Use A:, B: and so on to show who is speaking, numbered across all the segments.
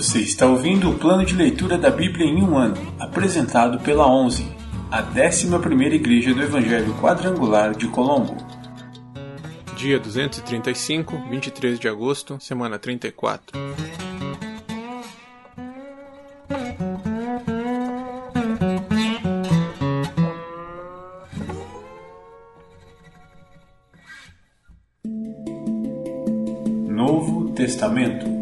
A: Você está ouvindo o plano de leitura da Bíblia em um ano, apresentado pela 11, a 11ª Igreja do Evangelho Quadrangular de Colombo.
B: Dia 235, 23 de agosto, semana 34.
A: Novo Testamento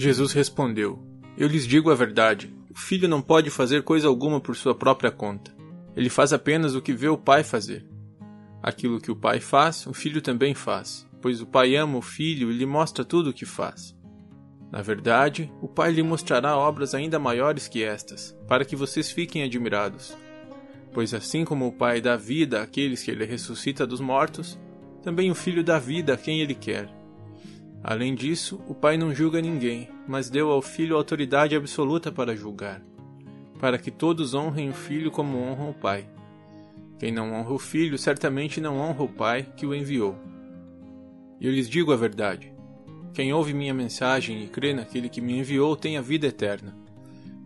B: Jesus respondeu: Eu lhes digo a verdade. O filho não pode fazer coisa alguma por sua própria conta. Ele faz apenas o que vê o pai fazer. Aquilo que o pai faz, o filho também faz, pois o pai ama o filho e lhe mostra tudo o que faz. Na verdade, o pai lhe mostrará obras ainda maiores que estas, para que vocês fiquem admirados. Pois assim como o pai dá vida àqueles que ele ressuscita dos mortos, também o filho dá vida a quem ele quer. Além disso, o Pai não julga ninguém, mas deu ao Filho autoridade absoluta para julgar, para que todos honrem o Filho como honram o Pai. Quem não honra o Filho certamente não honra o Pai que o enviou. Eu lhes digo a verdade: quem ouve minha mensagem e crê naquele que me enviou tem a vida eterna.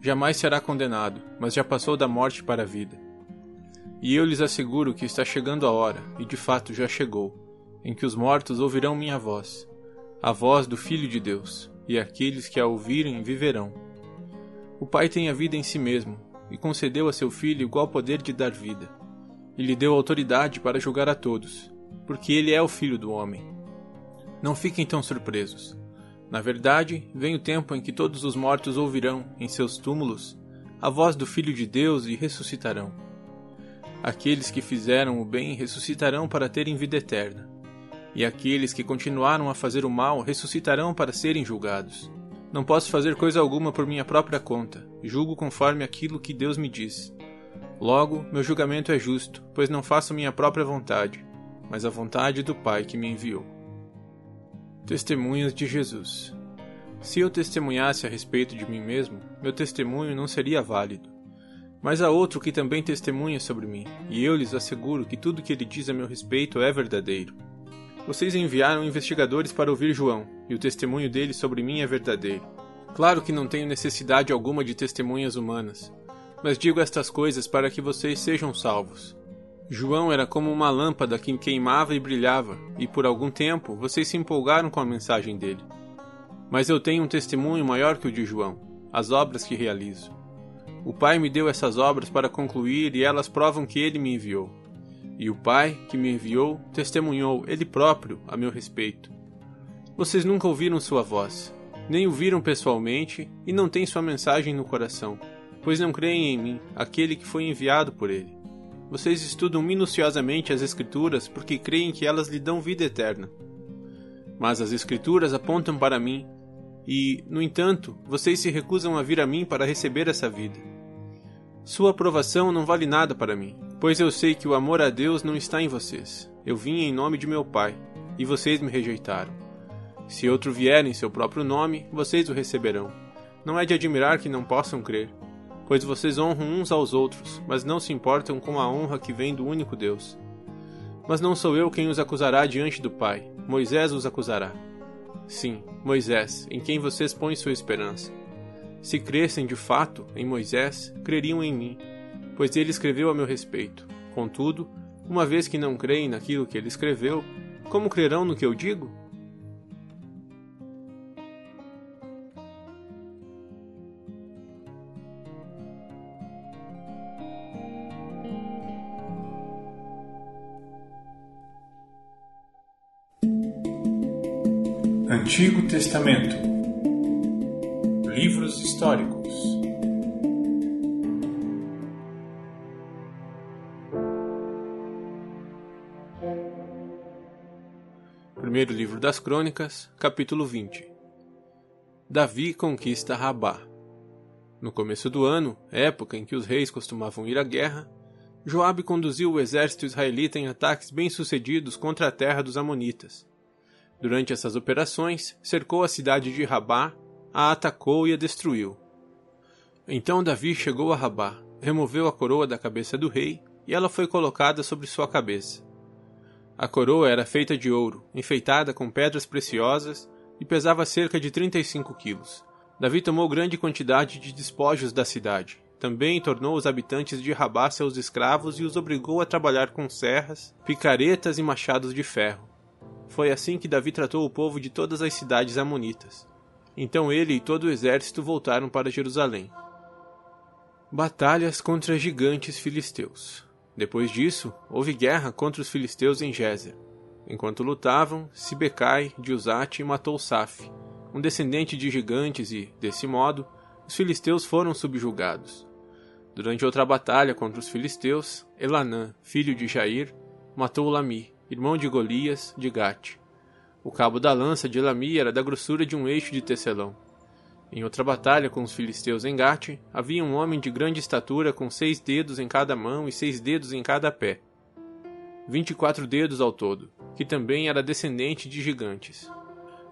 B: Jamais será condenado, mas já passou da morte para a vida. E eu lhes asseguro que está chegando a hora, e de fato já chegou, em que os mortos ouvirão minha voz a voz do Filho de Deus, e aqueles que a ouvirem viverão. O Pai tem a vida em si mesmo, e concedeu a seu Filho igual poder de dar vida, e lhe deu autoridade para julgar a todos, porque ele é o Filho do homem. Não fiquem tão surpresos. Na verdade, vem o tempo em que todos os mortos ouvirão, em seus túmulos, a voz do Filho de Deus e ressuscitarão. Aqueles que fizeram o bem ressuscitarão para terem vida eterna e aqueles que continuaram a fazer o mal ressuscitarão para serem julgados. Não posso fazer coisa alguma por minha própria conta, julgo conforme aquilo que Deus me diz. Logo, meu julgamento é justo, pois não faço minha própria vontade, mas a vontade do Pai que me enviou. Testemunhas de Jesus Se eu testemunhasse a respeito de mim mesmo, meu testemunho não seria válido. Mas há outro que também testemunha sobre mim, e eu lhes asseguro que tudo que ele diz a meu respeito é verdadeiro. Vocês enviaram investigadores para ouvir João, e o testemunho dele sobre mim é verdadeiro. Claro que não tenho necessidade alguma de testemunhas humanas, mas digo estas coisas para que vocês sejam salvos. João era como uma lâmpada que queimava e brilhava, e por algum tempo vocês se empolgaram com a mensagem dele. Mas eu tenho um testemunho maior que o de João, as obras que realizo. O Pai me deu essas obras para concluir e elas provam que ele me enviou. E o Pai, que me enviou, testemunhou ele próprio a meu respeito. Vocês nunca ouviram sua voz, nem o viram pessoalmente e não têm sua mensagem no coração, pois não creem em mim, aquele que foi enviado por ele. Vocês estudam minuciosamente as Escrituras porque creem que elas lhe dão vida eterna. Mas as Escrituras apontam para mim, e, no entanto, vocês se recusam a vir a mim para receber essa vida. Sua aprovação não vale nada para mim, Pois eu sei que o amor a Deus não está em vocês. Eu vim em nome de meu Pai, e vocês me rejeitaram. Se outro vier em seu próprio nome, vocês o receberão. Não é de admirar que não possam crer, pois vocês honram uns aos outros, mas não se importam com a honra que vem do único Deus. Mas não sou eu quem os acusará diante do Pai, Moisés os acusará. Sim, Moisés, em quem vocês põem sua esperança. Se crescem de fato em Moisés, creriam em mim pois ele escreveu a meu respeito. Contudo, uma vez que não creem naquilo que ele escreveu, como crerão no que eu digo?
A: Antigo Testamento Livros históricos
B: livro das Crônicas, capítulo 20. Davi conquista Rabá. No começo do ano, época em que os reis costumavam ir à guerra, Joabe conduziu o exército israelita em ataques bem-sucedidos contra a terra dos amonitas. Durante essas operações, cercou a cidade de Rabá, a atacou e a destruiu. Então Davi chegou a Rabá, removeu a coroa da cabeça do rei e ela foi colocada sobre sua cabeça. A coroa era feita de ouro, enfeitada com pedras preciosas e pesava cerca de 35 quilos. Davi tomou grande quantidade de despojos da cidade. Também tornou os habitantes de Rabá seus escravos e os obrigou a trabalhar com serras, picaretas e machados de ferro. Foi assim que Davi tratou o povo de todas as cidades amonitas. Então ele e todo o exército voltaram para Jerusalém. Batalhas contra gigantes filisteus. Depois disso, houve guerra contra os filisteus em Gézer. Enquanto lutavam, Sibecai de Uzate matou Saf, um descendente de gigantes e, desse modo, os filisteus foram subjugados. Durante outra batalha contra os filisteus, Elanã, filho de Jair, matou Lami, irmão de Golias, de Gate. O cabo da lança de Lami era da grossura de um eixo de tecelão. Em outra batalha com os filisteus em Gate, havia um homem de grande estatura com seis dedos em cada mão e seis dedos em cada pé. Vinte e quatro dedos ao todo, que também era descendente de gigantes.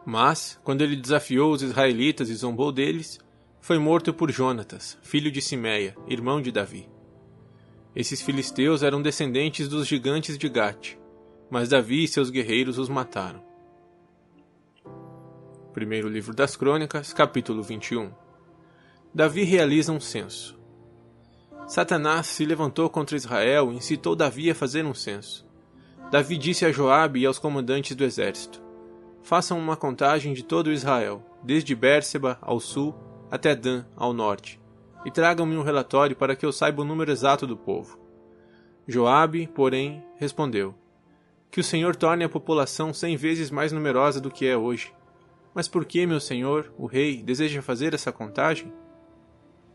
B: Mas, quando ele desafiou os israelitas e zombou deles, foi morto por Jonatas, filho de Simeia, irmão de Davi. Esses filisteus eram descendentes dos gigantes de Gate, mas Davi e seus guerreiros os mataram. Primeiro livro das Crônicas, capítulo 21. Davi realiza um censo. Satanás se levantou contra Israel e incitou Davi a fazer um censo. Davi disse a Joabe e aos comandantes do exército: Façam uma contagem de todo Israel, desde Bérseba ao sul até Dan ao norte, e tragam-me um relatório para que eu saiba o número exato do povo. Joabe, porém, respondeu: Que o Senhor torne a população cem vezes mais numerosa do que é hoje mas por que, meu senhor, o rei, deseja fazer essa contagem?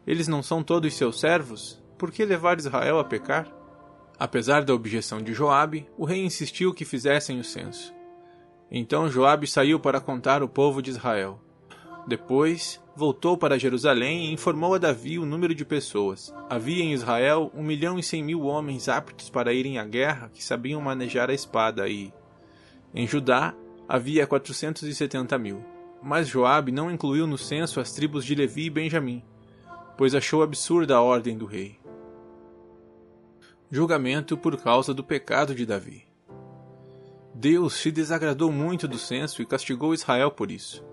B: Eles não são todos seus servos? Por que levar Israel a pecar? Apesar da objeção de Joabe, o rei insistiu que fizessem o censo. Então Joabe saiu para contar o povo de Israel. Depois, voltou para Jerusalém e informou a Davi o número de pessoas. Havia em Israel um milhão e cem mil homens aptos para irem à guerra que sabiam manejar a espada e, em Judá, havia 470 mil. Mas Joabe não incluiu no censo as tribos de Levi e Benjamim, pois achou absurda a ordem do rei. Julgamento por causa do pecado de Davi. Deus se desagradou muito do censo e castigou Israel por isso.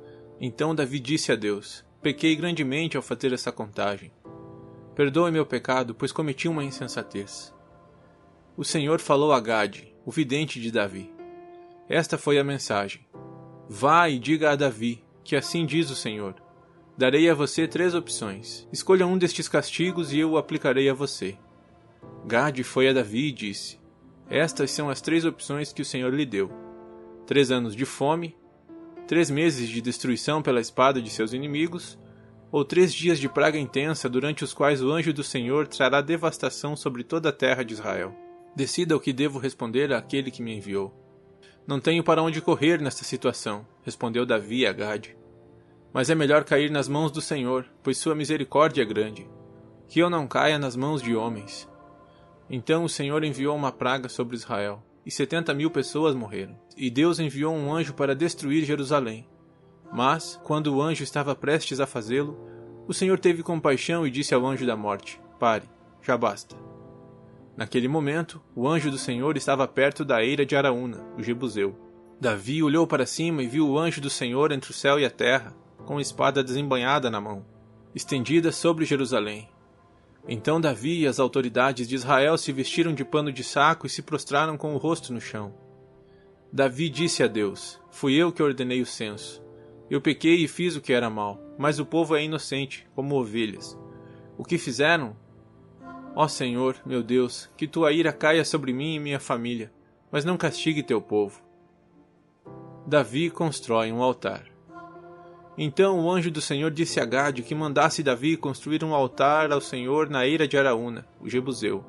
B: Então Davi disse a Deus: Pequei grandemente ao fazer essa contagem. Perdoe meu pecado, pois cometi uma insensatez. O Senhor falou a Gade, o vidente de Davi: esta foi a mensagem. Vá e diga a Davi, que assim diz o Senhor. Darei a você três opções. Escolha um destes castigos e eu o aplicarei a você. Gade foi a Davi e disse: Estas são as três opções que o Senhor lhe deu: três anos de fome, três meses de destruição pela espada de seus inimigos, ou três dias de praga intensa durante os quais o anjo do Senhor trará devastação sobre toda a terra de Israel. Decida o que devo responder àquele que me enviou. Não tenho para onde correr nesta situação, respondeu Davi a Gade. Mas é melhor cair nas mãos do Senhor, pois sua misericórdia é grande. Que eu não caia nas mãos de homens. Então o Senhor enviou uma praga sobre Israel, e setenta mil pessoas morreram. E Deus enviou um anjo para destruir Jerusalém. Mas, quando o anjo estava prestes a fazê-lo, o Senhor teve compaixão e disse ao anjo da morte: Pare, já basta. Naquele momento, o anjo do Senhor estava perto da eira de Araúna, o Jebuseu. Davi olhou para cima e viu o anjo do Senhor entre o céu e a terra, com a espada desembanhada na mão, estendida sobre Jerusalém. Então Davi e as autoridades de Israel se vestiram de pano de saco e se prostraram com o rosto no chão. Davi disse a Deus: Fui eu que ordenei o censo. Eu pequei e fiz o que era mal, mas o povo é inocente, como ovelhas. O que fizeram Ó Senhor, meu Deus, que tua ira caia sobre mim e minha família, mas não castigue teu povo. Davi constrói um altar. Então o anjo do Senhor disse a Gade que mandasse Davi construir um altar ao Senhor na eira de Araúna, o Jebuseu.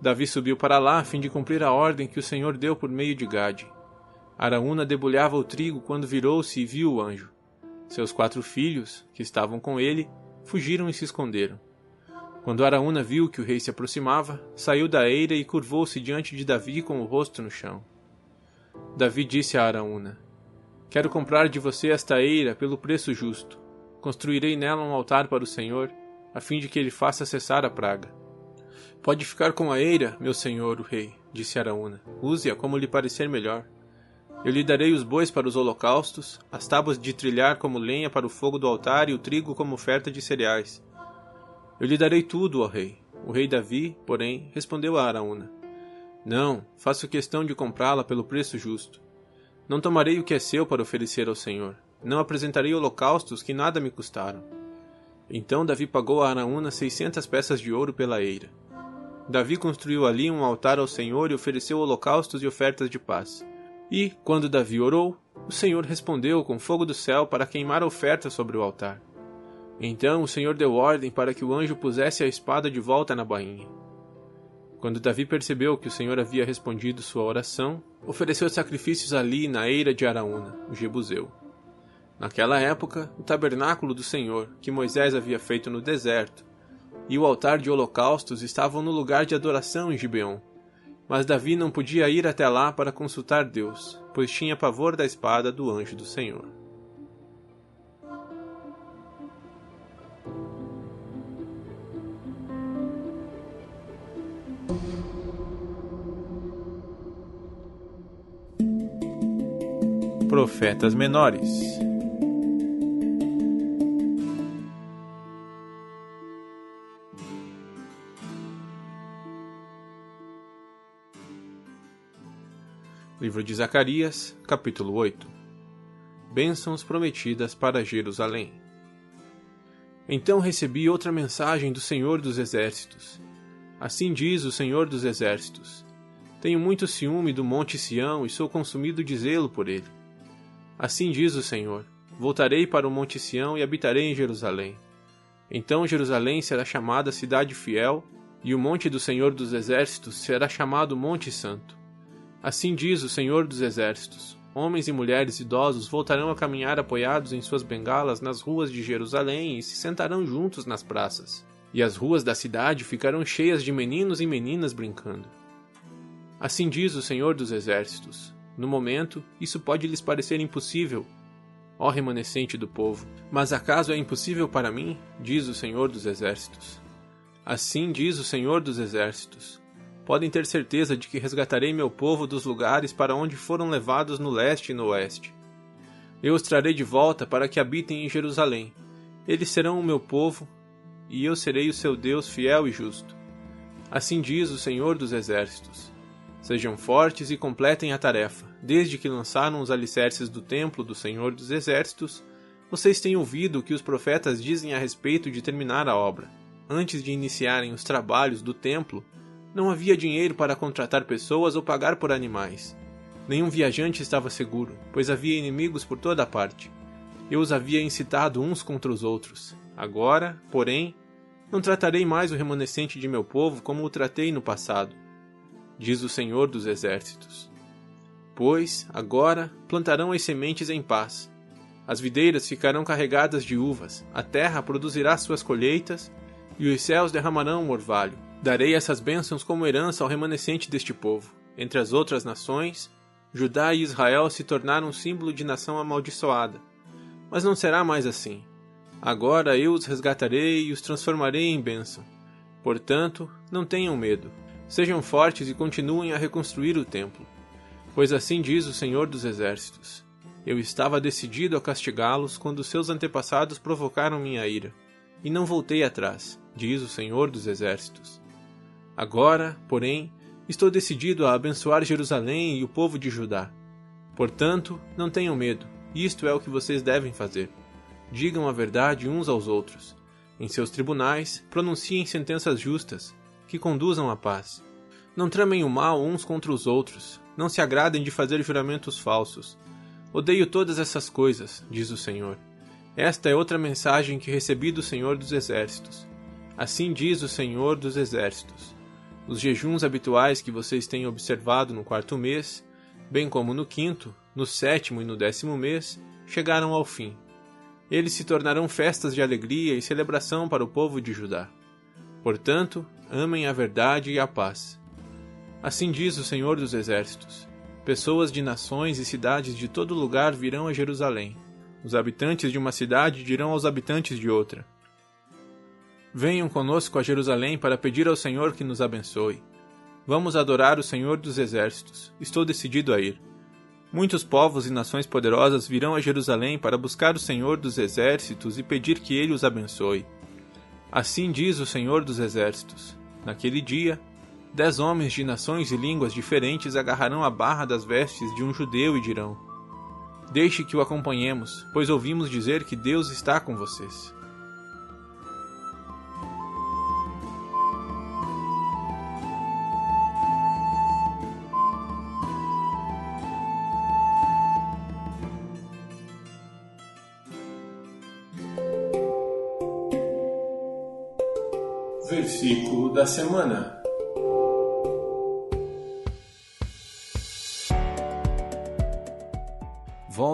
B: Davi subiu para lá a fim de cumprir a ordem que o Senhor deu por meio de Gade. Araúna debulhava o trigo quando virou-se e viu o anjo. Seus quatro filhos, que estavam com ele, fugiram e se esconderam. Quando Araúna viu que o rei se aproximava, saiu da eira e curvou-se diante de Davi com o rosto no chão. Davi disse a Araúna: Quero comprar de você esta eira pelo preço justo. Construirei nela um altar para o Senhor, a fim de que ele faça cessar a praga. Pode ficar com a eira, meu senhor, o rei, disse Araúna. Use-a como lhe parecer melhor. Eu lhe darei os bois para os holocaustos, as tábuas de trilhar como lenha para o fogo do altar e o trigo como oferta de cereais. Eu lhe darei tudo, ó rei. O rei Davi, porém, respondeu a Araúna: Não, faço questão de comprá-la pelo preço justo. Não tomarei o que é seu para oferecer ao Senhor. Não apresentarei holocaustos que nada me custaram. Então Davi pagou a Araúna seiscentas peças de ouro pela eira. Davi construiu ali um altar ao Senhor e ofereceu holocaustos e ofertas de paz. E, quando Davi orou, o Senhor respondeu com fogo do céu para queimar a oferta sobre o altar. Então o Senhor deu ordem para que o anjo pusesse a espada de volta na bainha. Quando Davi percebeu que o Senhor havia respondido sua oração, ofereceu sacrifícios ali na eira de Araúna, o Jebuseu. Naquela época, o tabernáculo do Senhor, que Moisés havia feito no deserto, e o altar de holocaustos estavam no lugar de adoração em Gibeon. Mas Davi não podia ir até lá para consultar Deus, pois tinha pavor da espada do anjo do Senhor. Profetas Menores Livro de Zacarias, capítulo 8 Bênçãos prometidas para Jerusalém. Então recebi outra mensagem do Senhor dos Exércitos. Assim diz o Senhor dos Exércitos: tenho muito ciúme do Monte Sião e sou consumido de zelo por ele. Assim diz o Senhor: Voltarei para o Monte Sião e habitarei em Jerusalém. Então Jerusalém será chamada Cidade Fiel, e o Monte do Senhor dos Exércitos será chamado Monte Santo. Assim diz o Senhor dos Exércitos: Homens e mulheres idosos voltarão a caminhar apoiados em suas bengalas nas ruas de Jerusalém e se sentarão juntos nas praças. E as ruas da cidade ficarão cheias de meninos e meninas brincando. Assim diz o Senhor dos Exércitos: No momento, isso pode lhes parecer impossível, ó remanescente do povo. Mas acaso é impossível para mim? Diz o Senhor dos Exércitos. Assim diz o Senhor dos Exércitos: Podem ter certeza de que resgatarei meu povo dos lugares para onde foram levados no leste e no oeste. Eu os trarei de volta para que habitem em Jerusalém. Eles serão o meu povo, e eu serei o seu Deus fiel e justo. Assim diz o Senhor dos Exércitos. Sejam fortes e completem a tarefa. Desde que lançaram os alicerces do templo do Senhor dos Exércitos, vocês têm ouvido o que os profetas dizem a respeito de terminar a obra. Antes de iniciarem os trabalhos do templo, não havia dinheiro para contratar pessoas ou pagar por animais. Nenhum viajante estava seguro, pois havia inimigos por toda parte. Eu os havia incitado uns contra os outros. Agora, porém, não tratarei mais o remanescente de meu povo como o tratei no passado diz o Senhor dos Exércitos. Pois, agora, plantarão as sementes em paz. As videiras ficarão carregadas de uvas, a terra produzirá suas colheitas, e os céus derramarão o orvalho. Darei essas bênçãos como herança ao remanescente deste povo. Entre as outras nações, Judá e Israel se tornaram símbolo de nação amaldiçoada. Mas não será mais assim. Agora eu os resgatarei e os transformarei em bênção. Portanto, não tenham medo. Sejam fortes e continuem a reconstruir o templo. Pois assim diz o Senhor dos Exércitos: Eu estava decidido a castigá-los quando seus antepassados provocaram minha ira, e não voltei atrás, diz o Senhor dos Exércitos. Agora, porém, estou decidido a abençoar Jerusalém e o povo de Judá. Portanto, não tenham medo, isto é o que vocês devem fazer. Digam a verdade uns aos outros. Em seus tribunais, pronunciem sentenças justas que conduzam à paz. Não tramem o mal uns contra os outros, não se agradem de fazer juramentos falsos. Odeio todas essas coisas, diz o Senhor. Esta é outra mensagem que recebi do Senhor dos Exércitos. Assim diz o Senhor dos Exércitos. Os jejuns habituais que vocês têm observado no quarto mês, bem como no quinto, no sétimo e no décimo mês, chegaram ao fim. Eles se tornarão festas de alegria e celebração para o povo de Judá. Portanto, amem a verdade e a paz. Assim diz o Senhor dos Exércitos: Pessoas de nações e cidades de todo lugar virão a Jerusalém. Os habitantes de uma cidade dirão aos habitantes de outra: Venham conosco a Jerusalém para pedir ao Senhor que nos abençoe. Vamos adorar o Senhor dos Exércitos. Estou decidido a ir. Muitos povos e nações poderosas virão a Jerusalém para buscar o Senhor dos Exércitos e pedir que ele os abençoe. Assim diz o Senhor dos Exércitos: Naquele dia, dez homens de nações e línguas diferentes agarrarão a barra das vestes de um judeu e dirão: Deixe que o acompanhemos, pois ouvimos dizer que Deus está com vocês.
A: Versículo da semana.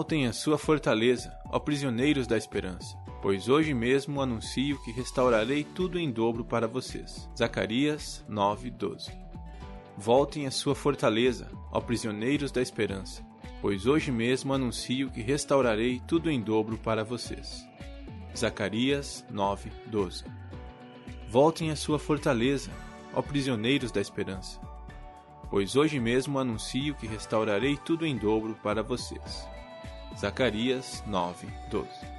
B: Voltem à sua fortaleza, ó prisioneiros da esperança, pois hoje mesmo anuncio que restaurarei tudo em dobro para vocês. Zacarias 9:12. Voltem à sua fortaleza, ó prisioneiros da esperança, pois hoje mesmo anuncio que restaurarei tudo em dobro para vocês. Zacarias 9:12. Voltem à sua fortaleza, ó prisioneiros da esperança, pois hoje mesmo anuncio que restaurarei tudo em dobro para vocês. Zacarias 9, 12